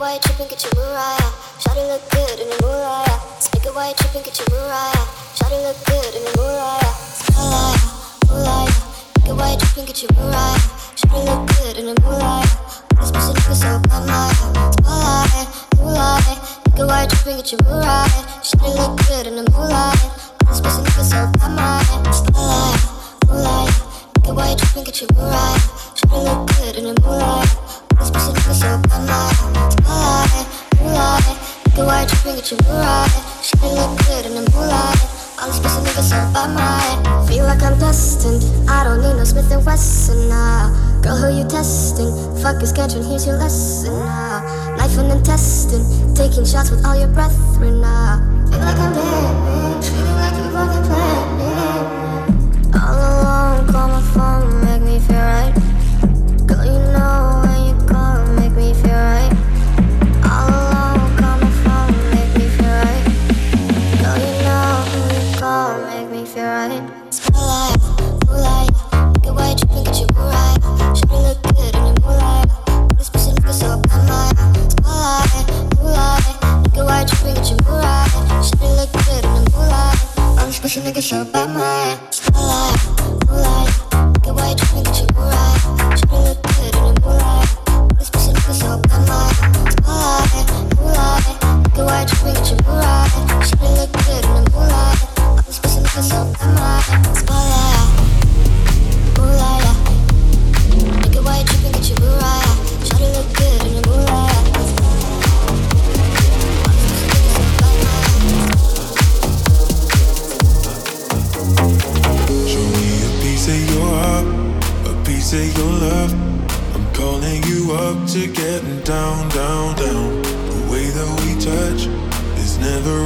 white trip and get your Mariah. Shawty look good in the Mariah. Make a white trip and get your Mariah. Shawty look good in the Mariah. Mariah, Mariah. Make a white trip and get your Mariah. Shawty look good in the Mariah. This pussy nigga so bad, Mariah. Mariah, Mariah. Make a white trip and get your Mariah. Shawty look good in the Mariah. This pussy nigga so bad, Mariah. Mariah, Mariah. A white trip and get your Mariah. Shawty look good in the Mariah. This pussy nigga so bad, Mariah. Make a white trip and get your Mariah. Shawty look good in the Mariah. All these pussy niggas so bad. Feel like I'm destined. I don't need no Smith and Wesson now. Girl, who you testing? Fuck is schedule, here's your lesson now. Life and intestine, taking shots with all your brethren now. Feel like I'm living, feeling like you fucking planning. Get white trip and get your right. Look good in the moonlight. This pussy nigga so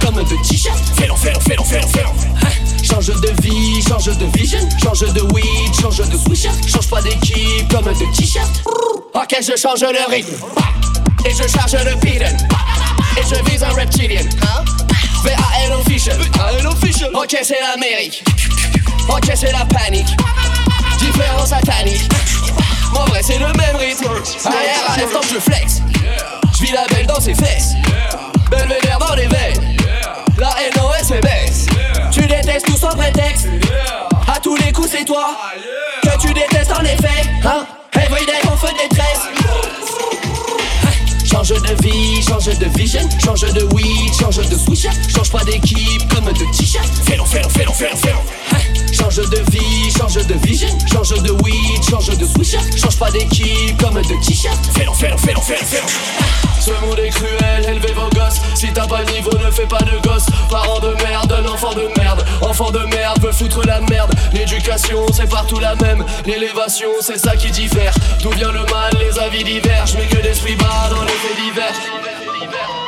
comme un petit chef. Fais-le, fais-le, fais-le, fais-le, hein? Change de vie, change de vision, change de weed, change de swisher. Change pas d'équipe comme un petit chef. Ok, je change le rythme. Et je charge le beaten. Et je vise un reptilian. V.A.L. official. V.A.L. official. Ok, c'est l'Amérique. Ok, c'est la panique. Différent satanique. En vrai, c'est le même rythme. Arrière, à l'instant, je flex. Je vis la belle dans ses fesses. Belvédère dans les veines. La NOS est baisse. Tu détestes tout sans prétexte. À tous les coups, c'est toi. Que tu détestes en effet. Hein? Everyday, on fait des Change de vie, change de vision, change de weed, change de switch, change pas d'équipe comme de t-shirt. Fais-le, fais-le, fais-le, fais-le, fais-le. Change de vie, change de vision, change de weed, change de switch, change pas d'équipe comme de t-shirt. Fais-le, fais-le, fais-le, fais-le. Ce monde est cruel, élevez vos gosses. Si t'as pas de niveau, ne fais pas de gosse. Parents de merde, un enfant de merde. Enfant de merde veut foutre la merde. L'éducation, c'est partout la même. L'élévation, c'est ça qui diffère. D'où vient le mal, les avis divergent. Mais que d'esprit bas dans les faits divers.